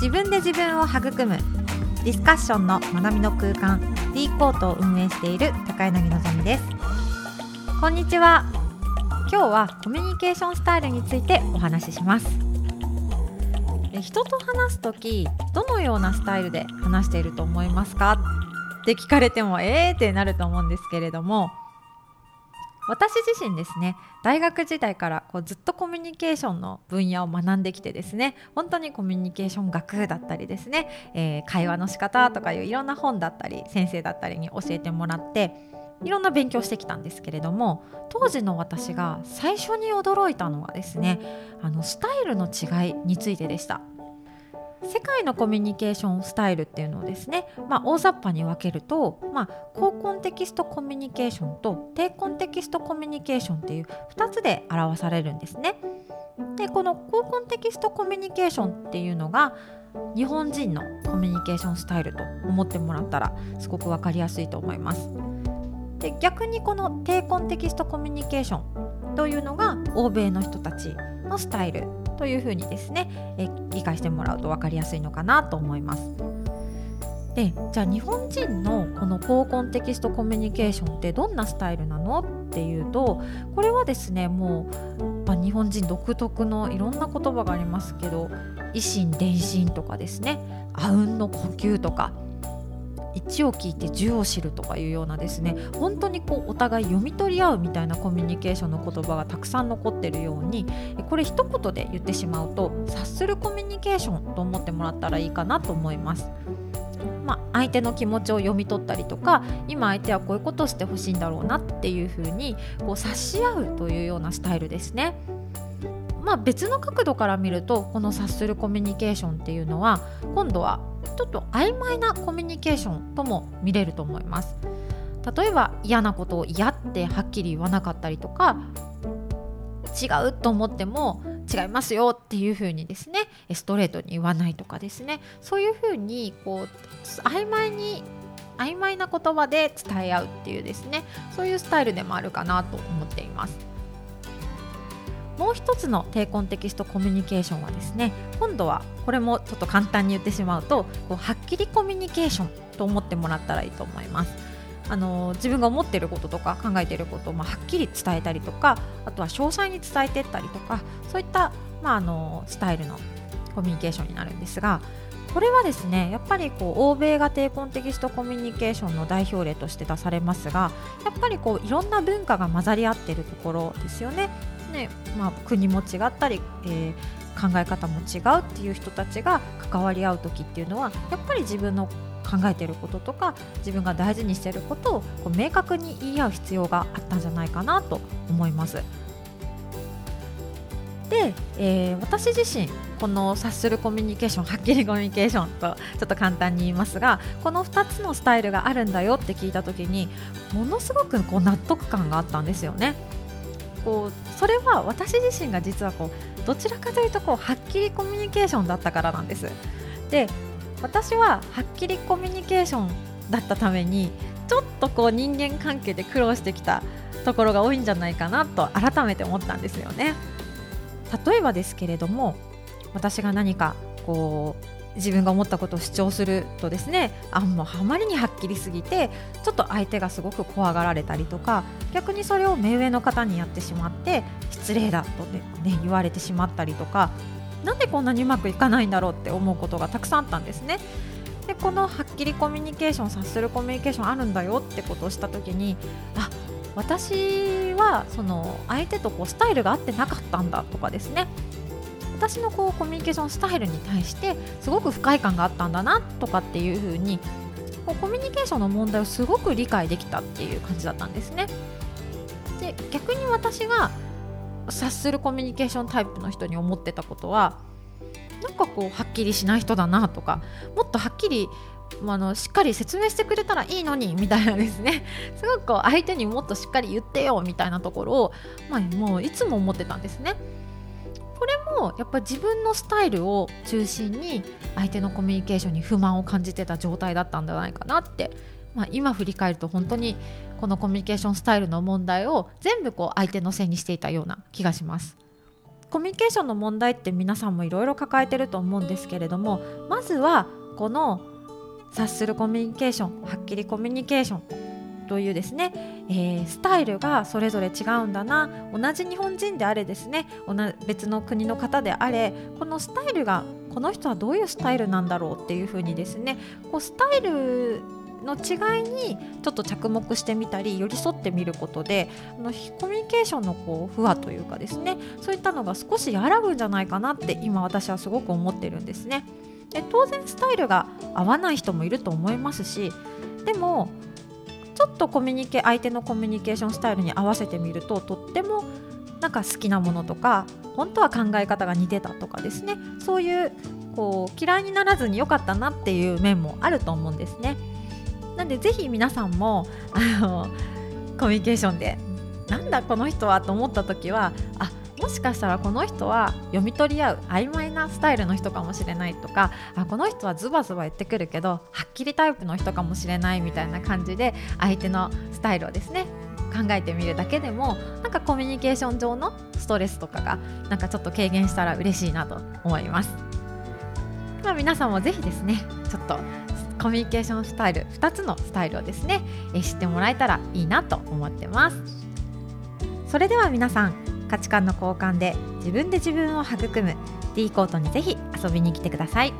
自分で自分を育む。ディスカッションの学びの空間。D コートを運営している高柳のぞみです。こんにちは。今日はコミュニケーションスタイルについてお話しします。人と話す時どのようなスタイルで話していると思いますか？って聞かれてもえーってなると思うんですけれども私自身ですね大学時代からこうずっとコミュニケーションの分野を学んできてですね本当にコミュニケーション学だったりですね、えー、会話の仕方とかいういろんな本だったり先生だったりに教えてもらっていろんな勉強してきたんですけれども当時の私が最初に驚いたのはですねあのスタイルの違いについてでした。世界のコミュニケーションスタイルっていうのをですね、まあ、大雑把に分けると、まあ、高コンテキストコミュニケーションと低コンテキストコミュニケーションっていう2つで表されるんですね。でこの高コンテキストコミュニケーションっていうのが日本人のコミュニケーションスタイルと思ってもらったらすごく分かりやすいと思います。で逆にこの低コンテキストコミュニケーションというのが欧米の人たちのスタイルというふうにですねえ理解してもらうと分かりやすいのかなと思います。でじゃあ日本人のこの高コンテキストコミュニケーションってどんなスタイルなのっていうとこれはですねもう、まあ、日本人独特のいろんな言葉がありますけど維心伝心とかですねあうんの呼吸とか1を聞いて10を知るとかいうようなですね本当にこうお互い読み取り合うみたいなコミュニケーションの言葉がたくさん残ってるようにこれ一言で言ってしまうと察するコミュニケーションと思ってもらったらいいかなと思います。まあ、相手の気持ちを読み取ったりとか今相手はこういうことをしてほしいんだろうなっていうふうにこう察し合うというようなスタイルですね。まあ、別の角度から見るとこの察するコミュニケーションっていうのは今度はちょっと曖昧なコミュニケーションとも見れると思います。例えば嫌なことを嫌ってはっきり言わなかったりとか違うと思っても違いますよっていう風にですねストレートに言わないとかですね。そういう風にこう曖昧に曖昧な言葉で伝え合うっていうですねそういうスタイルでもあるかなと思っています。もう一つの低コンテキストコミュニケーションはですね今度はこれもちょっと簡単に言ってしまうとこうはっきりコミュニケーションと思ってもらったらいいと思います。あの自分が思っていることとか考えていることを、まあ、はっきり伝えたりとかあとは詳細に伝えていったりとかそういった、まあ、あのスタイルのコミュニケーションになるんですがこれはですねやっぱりこう欧米が低コンテキストコミュニケーションの代表例として出されますがやっぱりこういろんな文化が混ざり合っているところですよね。ねまあ、国も違ったり、えー、考え方も違うっていう人たちが関わり合う時っていうのはやっぱり自分の考えていることとか自分が大事にしていることをこう明確に言い合う必要があったんじゃないかなと思います。で、えー、私自身この察するコミュニケーションはっきりコミュニケーションとちょっと簡単に言いますがこの2つのスタイルがあるんだよって聞いた時にものすごくこう納得感があったんですよね。こうそれは私自身が実はこうどちらかというとこうはっきりコミュニケーションだったからなんです。で私ははっきりコミュニケーションだったためにちょっとこう人間関係で苦労してきたところが多いんじゃないかなと改めて思ったんですよね。例えばですけれども私が何かこう自分が思ったことを主張するとですねあもうあまりにはっきりすぎてちょっと相手がすごく怖がられたりとか逆にそれを目上の方にやってしまって失礼だとね、ね、言われてしまったりとかなんでこんなにうまくいかないんだろうって思うことがたくさんあったんですね。でこのはっきりコミュニケーション察するコミュニケーションあるんだよってことをした時にあ私はその相手とこうスタイルが合ってなかったんだとかですね私のこうコミュニケーションスタイルに対してすごく不快感があったんだなとかっていう風にこうコミュニケーションの問題をすごく理解できたっていう感じだったんですね。で逆に私が察するコミュニケーションタイプの人に思ってたことはなんかこうはっきりしない人だなとかもっとはっきりあのしっかり説明してくれたらいいのにみたいなですね すごくこう相手にもっとしっかり言ってよみたいなところを、まあ、もういつも思ってたんですね。これもやっぱ自分のスタイルを中心に相手のコミュニケーションに不満を感じてた状態だったんじゃないかなって、まあ、今振り返ると本当にこのコミュニケーションスタイルの問題を全部こう相手のせいにしていたような気がします。コミュニケーションの問題って皆さんもいろいろ抱えてると思うんですけれどもまずはこの察するコミュニケーションはっきりコミュニケーションというですね、えー、スタイルがそれぞれ違うんだな同じ日本人であれですね別の国の方であれこのスタイルがこの人はどういうスタイルなんだろうっていうふうにですねこうスタイルの違いにちょっと着目してみたり寄り添ってみることであのコミュニケーションのこう不和というかですねそういったのが少し和らぐんじゃないかなって今私はすごく思ってるんですね。で当然スタイルが合わない人もいると思いますしでもちょっとコミュニケ相手のコミュニケーションスタイルに合わせてみるととってもなんか好きなものとか本当は考え方が似てたとかですねそういうこう嫌いにならずに良かったなっていう面もあると思うんですね。なんでぜひ皆さんもあのコミュニケーションでなんだこの人はと思った時はあもしかしたらこの人は読み取り合う曖昧なスタイルの人かもしれないとかあこの人はズバズバ言ってくるけどはっきりタイプの人かもしれないみたいな感じで相手のスタイルをですね考えてみるだけでもなんかコミュニケーション上のストレスとかがなんかちょっと軽減したら嬉しいなと思います。まあ、皆さんもぜひですねちょっとコミュニケーションスタイル2つのスタイルをですね、え知ってもらえたらいいなと思ってますそれでは皆さん価値観の交換で自分で自分を育む D コートにぜひ遊びに来てください。